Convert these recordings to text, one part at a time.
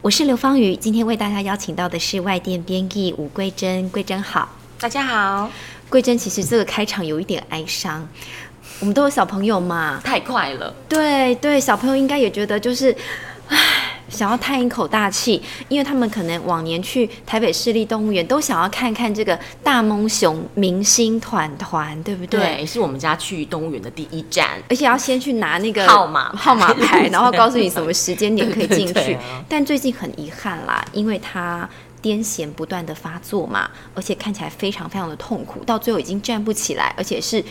我是刘芳瑜，今天为大家邀请到的是外电编译吴桂珍。桂珍好，大家好。桂珍，其实这个开场有一点哀伤，我们都有小朋友嘛，太快了。对对，小朋友应该也觉得就是，唉。想要叹一口大气，因为他们可能往年去台北市立动物园都想要看看这个大蒙熊明星团团，对不对？对，是我们家去动物园的第一站，而且要先去拿那个号码号码牌，然后告诉你什么时间点 可以进去。但最近很遗憾啦，因为他癫痫不断的发作嘛，而且看起来非常非常的痛苦，到最后已经站不起来，而且是。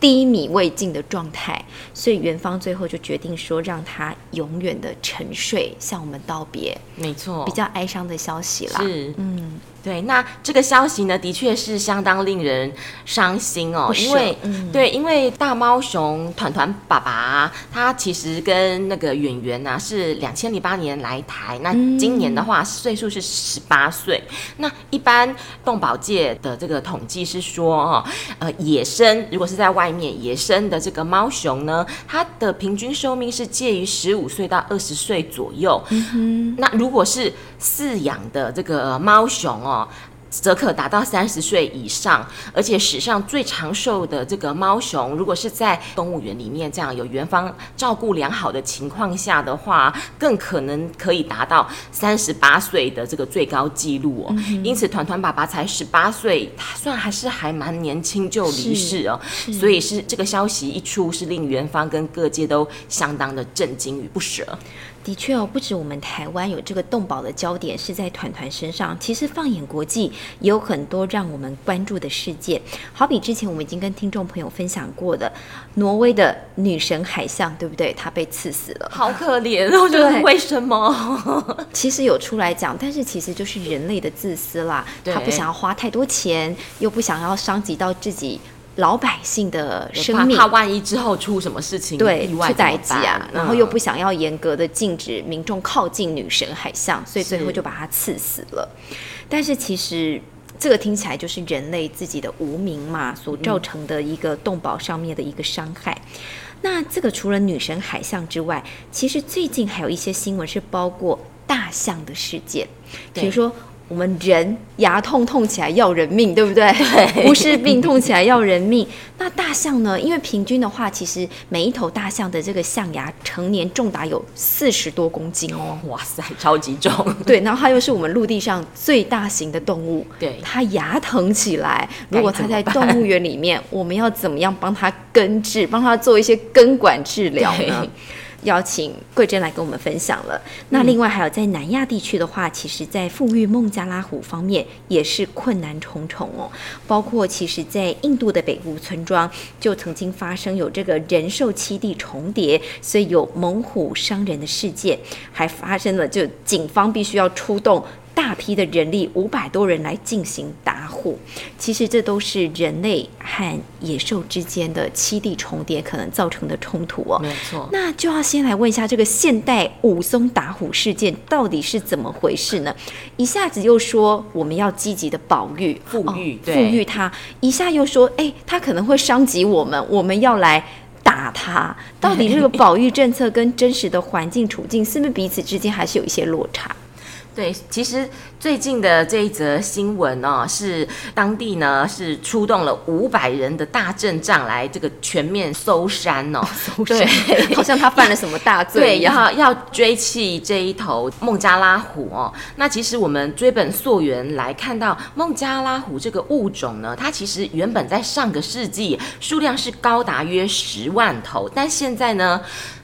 低迷未尽的状态，所以元芳最后就决定说，让他永远的沉睡，向我们道别。没错，比较哀伤的消息啦。是，嗯。对，那这个消息呢，的确是相当令人伤心哦。因为，对，因为大猫熊团团爸爸，他其实跟那个演员呢是两千零八年来台，那今年的话岁数是十八岁。那一般动保界的这个统计是说，哦，呃，野生如果是在外面野生的这个猫熊呢，它的平均寿命是介于十五岁到二十岁左右。嗯那如果是饲养的这个猫熊哦，则可达到三十岁以上，而且史上最长寿的这个猫熊，如果是在动物园里面这样有园方照顾良好的情况下的话，更可能可以达到三十八岁的这个最高纪录哦。因此，团团爸爸才十八岁，他算还是还蛮年轻就离世哦，所以是这个消息一出，是令园方跟各界都相当的震惊与不舍。的确哦，不止我们台湾有这个动保的焦点是在团团身上，其实放眼国际也有很多让我们关注的事件。好比之前我们已经跟听众朋友分享过的，挪威的女神海象，对不对？她被刺死了，好可怜哦！对，为什么？其实有出来讲，但是其实就是人类的自私啦，他不想要花太多钱，又不想要伤及到自己。老百姓的生命，怕万一之后出什么事情，对，意外代击啊，然后又不想要严格的禁止民众靠近女神海象，所以最后就把他刺死了。但是其实这个听起来就是人类自己的无名嘛，所造成的一个动保上面的一个伤害。那这个除了女神海象之外，其实最近还有一些新闻是包括大象的事件，比如说。我们人牙痛痛起来要人命，对不对？对，不是病痛起来要人命。那大象呢？因为平均的话，其实每一头大象的这个象牙成年重达有四十多公斤哦。哇塞，超级重。对，然后它又是我们陆地上最大型的动物。对，它牙疼起来，如果它在动物园里面，我们要怎么样帮它根治，帮它做一些根管治疗呢？邀请桂珍来跟我们分享了。那另外还有在南亚地区的话，其实，在富裕孟加拉虎方面也是困难重重哦。包括其实，在印度的北部村庄就曾经发生有这个人兽栖地重叠，所以有猛虎伤人的事件，还发生了就警方必须要出动。大批的人力，五百多人来进行打虎，其实这都是人类和野兽之间的栖地重叠可能造成的冲突哦。没错，那就要先来问一下这个现代武松打虎事件到底是怎么回事呢？一下子又说我们要积极的保育、富裕、富裕它，一下又说哎，它可能会伤及我们，我们要来打他。到底这个保育政策跟真实的环境处境，是不是彼此之间还是有一些落差？对，其实最近的这一则新闻哦，是当地呢是出动了五百人的大阵仗来这个全面搜山哦，搜山，好像他犯了什么大罪对，然后要追弃这一头孟加拉虎哦。那其实我们追本溯源来看到孟加拉虎这个物种呢，它其实原本在上个世纪数量是高达约十万头，但现在呢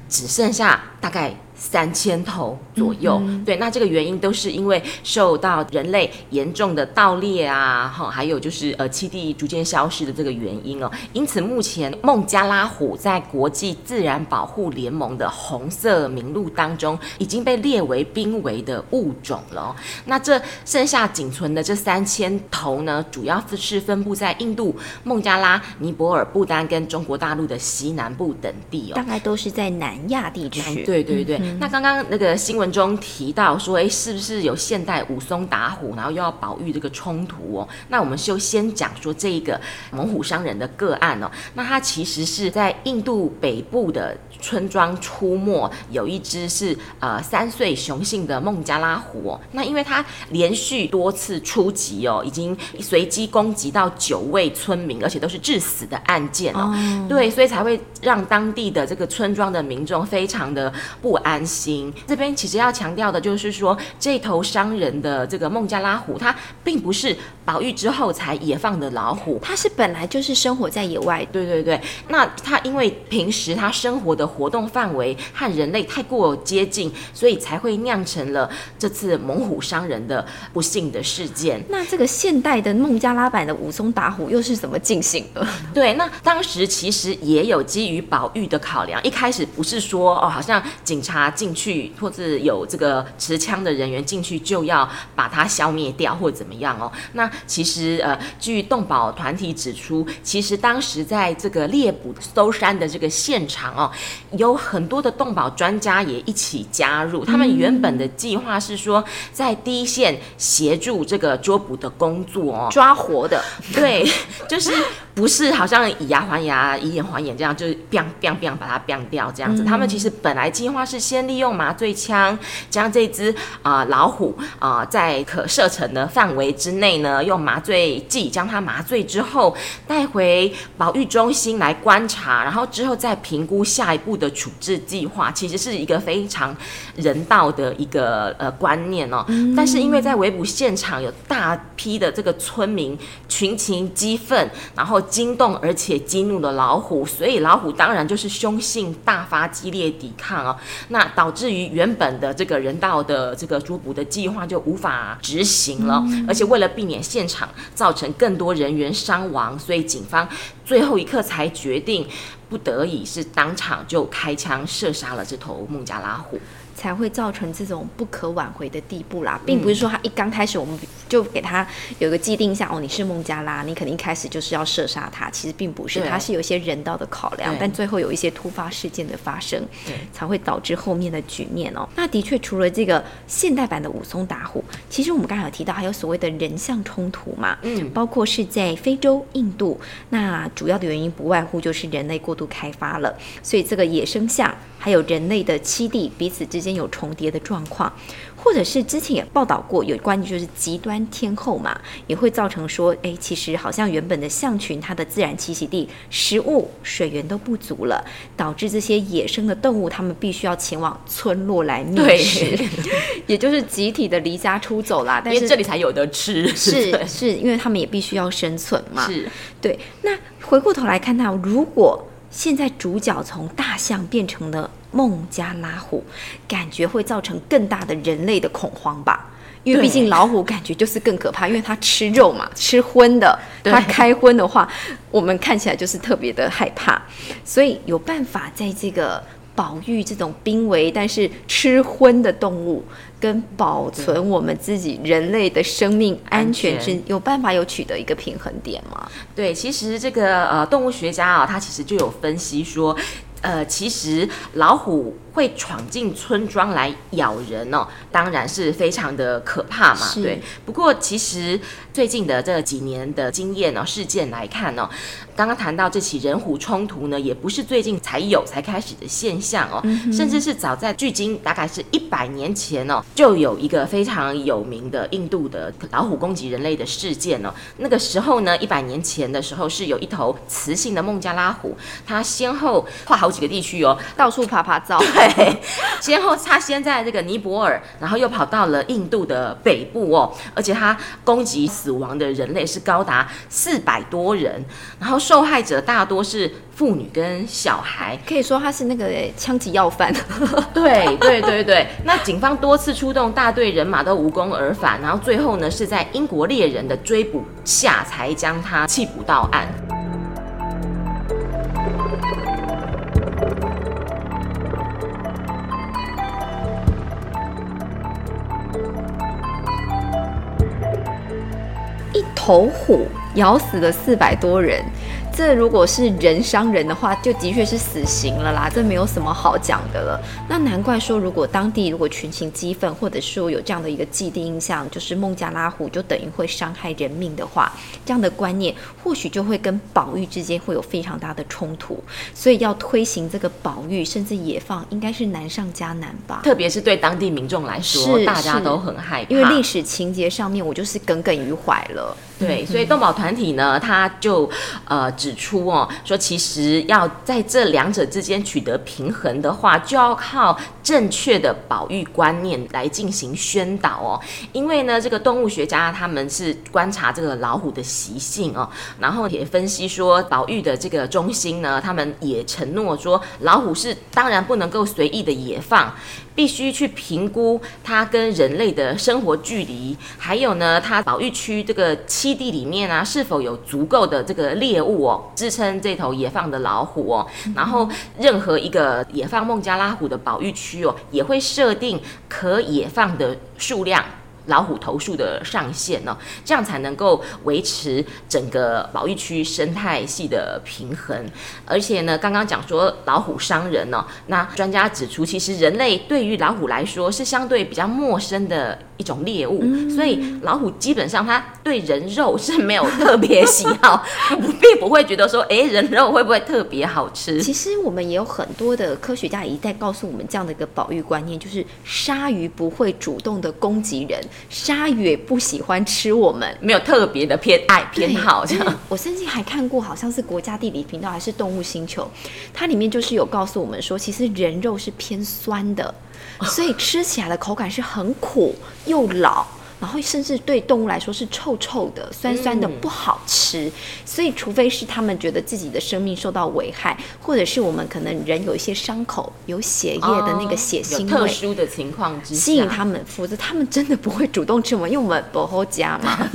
只剩下大概。三千头左右，对，那这个原因都是因为受到人类严重的盗猎啊，哈，还有就是呃栖地逐渐消失的这个原因哦。因此，目前孟加拉虎在国际自然保护联盟的红色名录当中已经被列为濒危的物种了。那这剩下仅存的这三千头呢，主要是分布在印度、孟加拉、尼泊尔、不丹跟中国大陆的西南部等地哦，大概都是在南亚地区。对对对。那刚刚那个新闻中提到说，哎，是不是有现代武松打虎，然后又要保育这个冲突哦？那我们就先讲说这一个猛虎伤人的个案哦。那它其实是在印度北部的村庄出没，有一只是呃三岁雄性的孟加拉虎哦。那因为它连续多次出击哦，已经随机攻击到九位村民，而且都是致死的案件哦。对，所以才会让当地的这个村庄的民众非常的不安。安心这边其实要强调的就是说，这头伤人的这个孟加拉虎，它并不是保育之后才野放的老虎，它是本来就是生活在野外。对对对，那它因为平时它生活的活动范围和人类太过接近，所以才会酿成了这次猛虎伤人的不幸的事件。那这个现代的孟加拉版的武松打虎又是怎么进行的？对，那当时其实也有基于保育的考量，一开始不是说哦，好像警察。进去，或者有这个持枪的人员进去，就要把它消灭掉，或者怎么样哦？那其实呃，据动保团体指出，其实当时在这个猎捕搜山的这个现场哦，有很多的动保专家也一起加入。他们原本的计划是说，在第一线协助这个捉捕的工作哦，抓活的，对，就是不是好像以牙还牙，以眼还眼这样，就是 biang biang biang 把它 biang 掉这样子。他们其实本来计划是先。先利用麻醉枪将这只啊老虎啊在可射程的范围之内呢，用麻醉剂将它麻醉之后带回保育中心来观察，然后之后再评估下一步的处置计划。其实是一个非常人道的一个呃观念哦。但是因为在围捕现场有大批的这个村民群情激愤，然后惊动而且激怒了老虎，所以老虎当然就是凶性大发，激烈抵抗哦。那导致于原本的这个人道的这个捉捕的计划就无法执行了，而且为了避免现场造成更多人员伤亡，所以警方最后一刻才决定，不得已是当场就开枪射杀了这头孟加拉虎。才会造成这种不可挽回的地步啦，并不是说他一刚开始我们就给他有个既定下哦，你是孟加拉，你肯定一开始就是要射杀他，其实并不是，他是有一些人道的考量，但最后有一些突发事件的发生，才会导致后面的局面哦。那的确，除了这个现代版的武松打虎，其实我们刚才有提到还有所谓的人像冲突嘛，嗯，包括是在非洲、印度，那主要的原因不外乎就是人类过度开发了，所以这个野生象还有人类的栖地彼此之间。有重叠的状况，或者是之前也报道过有关于就是极端天候嘛，也会造成说，哎，其实好像原本的象群它的自然栖息地食物水源都不足了，导致这些野生的动物它们必须要前往村落来觅食，也就是集体的离家出走啦。但是这里才有的吃，是 是因为他们也必须要生存嘛。是，对。那回过头来看到，如果现在主角从大象变成了孟加拉虎，感觉会造成更大的人类的恐慌吧？因为毕竟老虎感觉就是更可怕，因为它吃肉嘛，吃荤的。它开荤的话，我们看起来就是特别的害怕。所以有办法在这个保育这种濒危但是吃荤的动物，跟保存我们自己人类的生命安全之，有办法有取得一个平衡点吗？对，其实这个呃动物学家啊，他其实就有分析说，呃，其实老虎。会闯进村庄来咬人哦，当然是非常的可怕嘛。对，不过其实最近的这几年的经验哦，事件来看哦，刚刚谈到这起人虎冲突呢，也不是最近才有才开始的现象哦，甚至是早在距今大概是一百年前哦，就有一个非常有名的印度的老虎攻击人类的事件哦。那个时候呢，一百年前的时候是有一头雌性的孟加拉虎，它先后跨好几个地区哦，到处爬爬照。对，先后他先在这个尼泊尔，然后又跑到了印度的北部哦，而且他攻击死亡的人类是高达四百多人，然后受害者大多是妇女跟小孩，可以说他是那个枪击要犯。对对对对，那警方多次出动大队人马都无功而返，然后最后呢是在英国猎人的追捕下才将他缉捕到案。头虎咬死了四百多人。这如果是人伤人的话，就的确是死刑了啦，这没有什么好讲的了。那难怪说，如果当地如果群情激愤，或者说有这样的一个既定印象，就是孟加拉虎就等于会伤害人命的话，这样的观念或许就会跟保育之间会有非常大的冲突。所以要推行这个保育甚至野放，应该是难上加难吧？特别是对当地民众来说，大家都很害怕，因为历史情节上面我就是耿耿于怀了。对，所以动保团体呢，他就呃指出哦，说其实要在这两者之间取得平衡的话，就要靠正确的保育观念来进行宣导哦。因为呢，这个动物学家他们是观察这个老虎的习性哦，然后也分析说，保育的这个中心呢，他们也承诺说，老虎是当然不能够随意的野放。必须去评估它跟人类的生活距离，还有呢，它保育区这个栖地里面啊，是否有足够的这个猎物哦，支撑这头野放的老虎哦。然后，任何一个野放孟加拉虎的保育区哦，也会设定可野放的数量。老虎头数的上限呢，这样才能够维持整个保育区生态系的平衡。而且呢，刚刚讲说老虎伤人呢，那专家指出，其实人类对于老虎来说是相对比较陌生的一种猎物，所以老虎基本上它对人肉是没有特别喜好，并不会觉得说，哎，人肉会不会特别好吃？其实我们也有很多的科学家一再告诉我们这样的一个保育观念，就是鲨鱼不会主动的攻击人。鲨鱼也不喜欢吃我们，没有特别的偏爱偏好。这样，我甚至还看过，好像是国家地理频道还是动物星球，它里面就是有告诉我们说，其实人肉是偏酸的，所以吃起来的口感是很苦又老。然后甚至对动物来说是臭臭的、酸酸的，不好吃。所以，除非是他们觉得自己的生命受到危害，或者是我们可能人有一些伤口、有血液的那个血腥味，特殊的情况之下，吸引他们，否则他们真的不会主动吃我们，因为我们不好家嘛。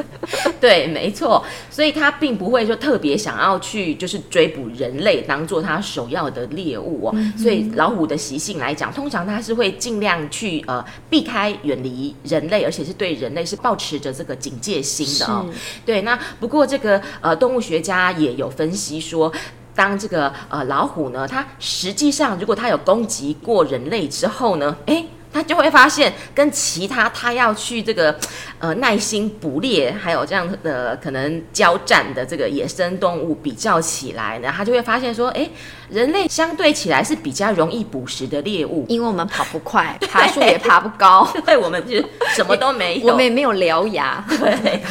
对，没错。所以他并不会说特别想要去就是追捕人类，当做他首要的猎物哦。所以老虎的习性来讲，通常它是会尽量去呃避开、远离人类，而且。是对人类是保持着这个警戒心的哦。对，那不过这个呃动物学家也有分析说，当这个呃老虎呢，它实际上如果它有攻击过人类之后呢，哎。他就会发现，跟其他他要去这个，呃，耐心捕猎，还有这样的可能交战的这个野生动物比较起来呢，他就会发现说，哎，人类相对起来是比较容易捕食的猎物，因为我们跑不快，爬树也爬不高，对，我们就什么都没有，我们也没有獠牙，对，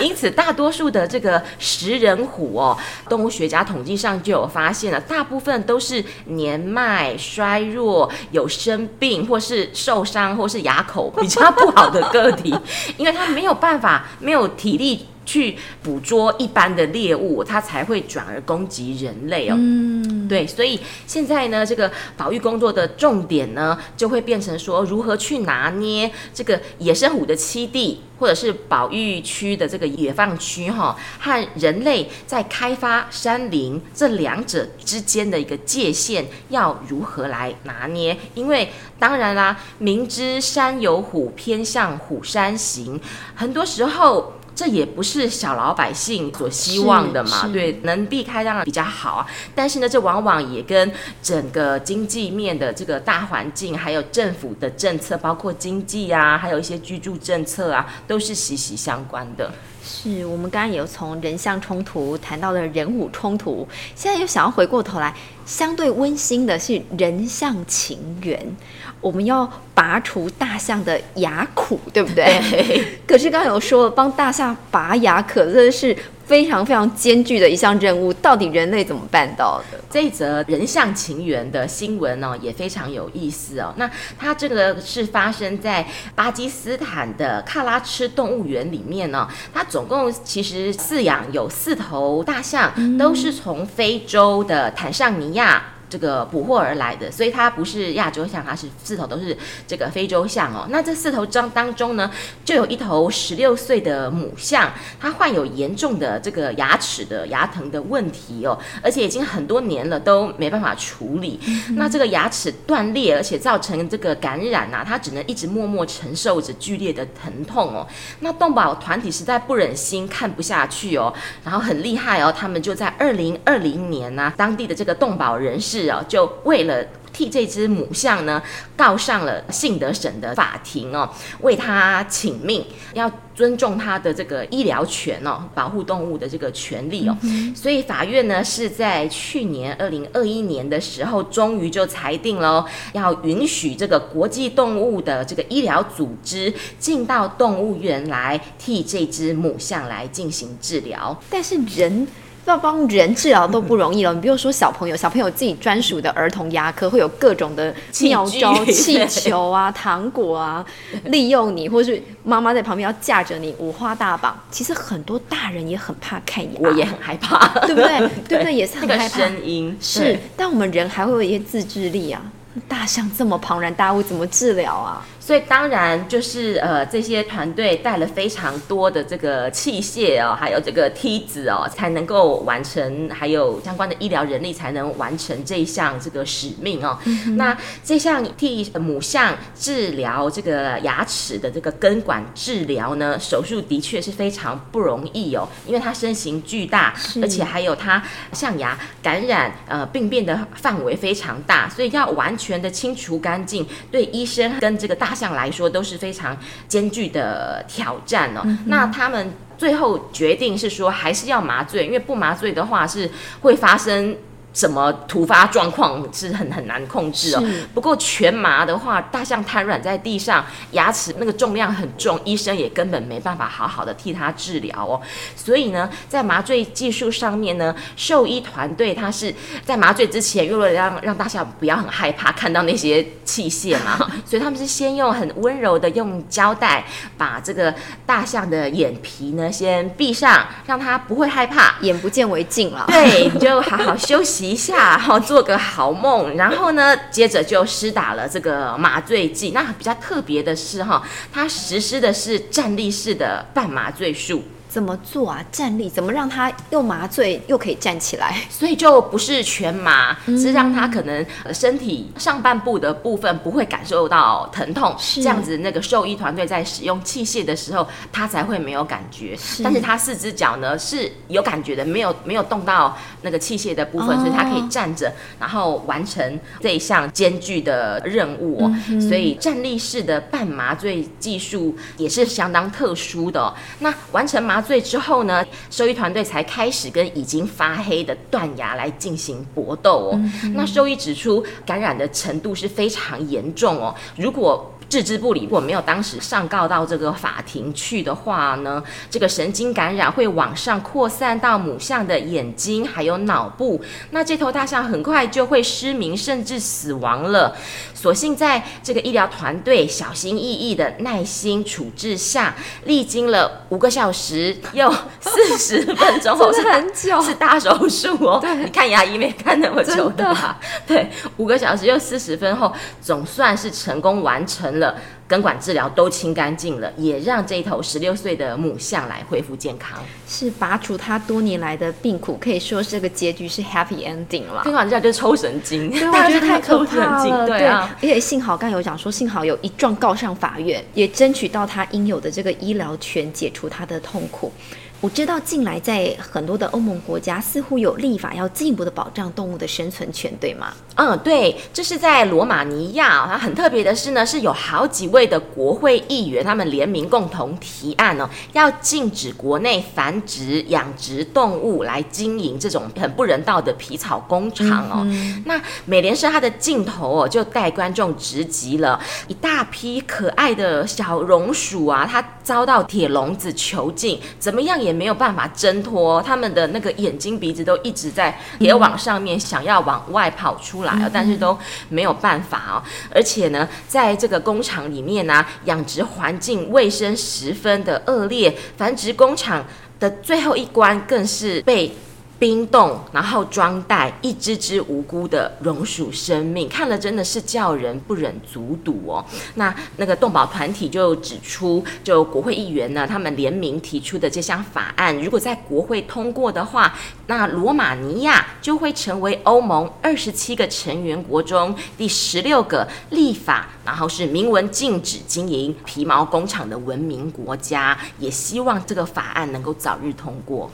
因此大多数的这个食人虎哦，动物学家统计上就有发现了，大部分都是年迈、衰弱、有生病或是。受受伤或是牙口比较不好的个体，因为他没有办法，没有体力。去捕捉一般的猎物，它才会转而攻击人类哦。嗯，对，所以现在呢，这个保育工作的重点呢，就会变成说，如何去拿捏这个野生虎的栖地，或者是保育区的这个野放区哈，和人类在开发山林这两者之间的一个界限，要如何来拿捏？因为当然啦，明知山有虎，偏向虎山行，很多时候。这也不是小老百姓所希望的嘛，对，能避开当然比较好啊。但是呢，这往往也跟整个经济面的这个大环境，还有政府的政策，包括经济啊，还有一些居住政策啊，都是息息相关的。是我们刚刚也有从人像冲突谈到了人物冲突，现在又想要回过头来，相对温馨的是人像情缘。我们要拔除大象的牙苦，对不对？可是刚刚有说帮大象拔牙，可真的是非常非常艰巨的一项任务，到底人类怎么办到的？这一则人像情缘的新闻呢，也非常有意思哦。那它这个是发生在巴基斯坦的喀拉吃动物园里面呢。它总共其实饲养有四头大象，都是从非洲的坦桑尼亚。这个捕获而来的，所以它不是亚洲象，它是四头都是这个非洲象哦。那这四头章当中呢，就有一头十六岁的母象，它患有严重的这个牙齿的牙疼的问题哦，而且已经很多年了都没办法处理。那这个牙齿断裂，而且造成这个感染啊，它只能一直默默承受着剧烈的疼痛哦。那动保团体实在不忍心看不下去哦，然后很厉害哦，他们就在二零二零年呢，当地的这个动保人士。就为了替这只母象呢告上了信德省的法庭哦，为他请命，要尊重他的这个医疗权哦，保护动物的这个权利哦。所以法院呢是在去年二零二一年的时候，终于就裁定喽，要允许这个国际动物的这个医疗组织进到动物园来替这只母象来进行治疗，但是人。要帮人治疗都不容易了，你比如说小朋友，小朋友自己专属的儿童牙科会有各种的妙招、气球啊、糖果啊，利用你，或是妈妈在旁边要架着你五花大绑。其实很多大人也很怕看牙，我也很害怕，对不对？对不对？也是很害怕声音。是，但我们人还会有一些自制力啊。大象这么庞然大物，怎么治疗啊？所以当然就是呃，这些团队带了非常多的这个器械哦，还有这个梯子哦，才能够完成，还有相关的医疗人力才能完成这一项这个使命哦。那这项替母象治疗这个牙齿的这个根管治疗呢，手术的确是非常不容易哦，因为它身形巨大，而且还有它象牙感染呃病变的范围非常大，所以要完全的清除干净，对医生跟这个大。项来说都是非常艰巨的挑战哦。那他们最后决定是说，还是要麻醉，因为不麻醉的话是会发生。什么突发状况是很很难控制哦。不过全麻的话，大象瘫软在地上，牙齿那个重量很重，医生也根本没办法好好的替他治疗哦。所以呢，在麻醉技术上面呢，兽医团队他是在麻醉之前，为了让让大象不要很害怕看到那些器械嘛，所以他们是先用很温柔的用胶带把这个大象的眼皮呢先闭上，让它不会害怕，眼不见为净了。对，你就好好休息。一下哈，做个好梦，然后呢，接着就施打了这个麻醉剂。那比较特别的是哈，它实施的是站立式的半麻醉术。怎么做啊？站立怎么让他又麻醉又可以站起来？所以就不是全麻，是让他可能身体上半部的部分不会感受到疼痛，这样子那个兽医团队在使用器械的时候，他才会没有感觉。但是他四只脚呢是有感觉的，没有没有动到那个器械的部分，所以他可以站着，然后完成这一项艰巨的任务。所以站立式的半麻醉技术也是相当特殊的。那完成麻醉之后呢，兽医团队才开始跟已经发黑的断崖来进行搏斗哦。那兽医指出，感染的程度是非常严重哦。如果置之不理，如果没有当时上告到这个法庭去的话呢，这个神经感染会往上扩散到母象的眼睛还有脑部，那这头大象很快就会失明甚至死亡了。所幸在这个医疗团队小心翼翼的耐心处置下，历经了五个小时又 十分钟后，是很久，是大手术哦。你看牙医没看那么久的吧？对，五个小时又四十分后，总算是成功完成。了根管治疗都清干净了，也让这头十六岁的母象来恢复健康，是拔除它多年来的病苦，可以说这个结局是 happy ending 了。根管治疗就是抽神经，对，我觉得太可怕了。对啊，而且幸好刚有讲说，幸好有一状告上法院，也争取到他应有的这个医疗权，解除他的痛苦。我知道，近来在很多的欧盟国家，似乎有立法要进一步的保障动物的生存权，对吗？嗯，对，这是在罗马尼亚。它很特别的是呢，是有好几位的国会议员，他们联名共同提案哦，要禁止国内繁殖养殖动物来经营这种很不人道的皮草工厂哦。那美联社它的镜头哦，就带观众直击了一大批可爱的小绒鼠啊，它遭到铁笼子囚禁，怎么样也。也没有办法挣脱，他们的那个眼睛鼻子都一直在也往上面想要往外跑出来哦，但是都没有办法哦。而且呢，在这个工厂里面呢，养殖环境卫生十分的恶劣，繁殖工厂的最后一关更是被。冰冻，然后装袋一只只无辜的榕鼠生命，看了真的是叫人不忍卒睹哦。那那个动保团体就指出，就国会议员呢，他们联名提出的这项法案，如果在国会通过的话，那罗马尼亚就会成为欧盟二十七个成员国中第十六个立法，然后是明文禁止经营皮毛工厂的文明国家。也希望这个法案能够早日通过。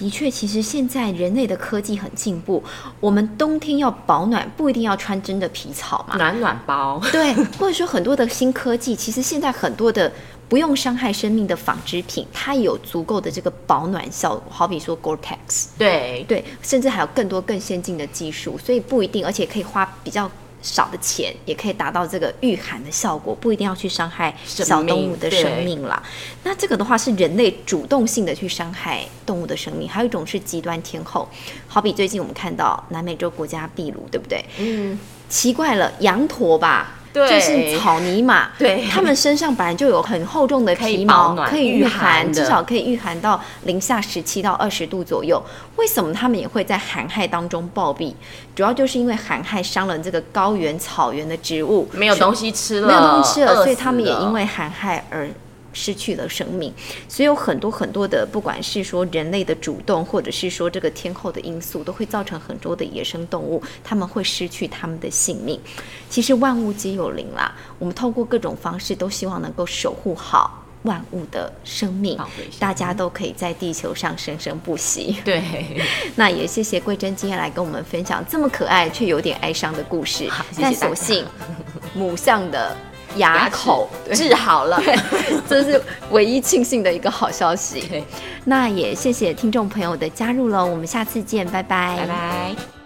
的确，其实现在人类的科技很进步，我们冬天要保暖，不一定要穿真的皮草嘛，暖暖包。对，或者说很多的新科技，其实现在很多的不用伤害生命的纺织品，它有足够的这个保暖效果，好比说 Gore-Tex。对对，甚至还有更多更先进的技术，所以不一定，而且可以花比较。少的钱也可以达到这个御寒的效果，不一定要去伤害小动物的生命啦。那这个的话是人类主动性的去伤害动物的生命，还有一种是极端天候，好比最近我们看到南美洲国家秘鲁，对不对？嗯，奇怪了，羊驼吧。就是草泥马，对，它们身上本来就有很厚重的皮毛，可以御寒，至少可以御寒到零下十七到二十度左右。为什么它们也会在寒害当中暴毙？主要就是因为寒害伤了这个高原草原的植物，没有东西吃了，没有东西吃了，所以它们也因为寒害而。失去了生命，所以有很多很多的，不管是说人类的主动，或者是说这个天候的因素，都会造成很多的野生动物，他们会失去他们的性命。其实万物皆有灵啦，我们透过各种方式，都希望能够守护好万物的生命，大家都可以在地球上生生不息。对，那也谢谢桂珍今天来跟我们分享这么可爱却有点哀伤的故事。但所幸母象的。牙口治好了，这是唯一庆幸的一个好消息。那也谢谢听众朋友的加入了，我们下次见，拜拜，拜拜。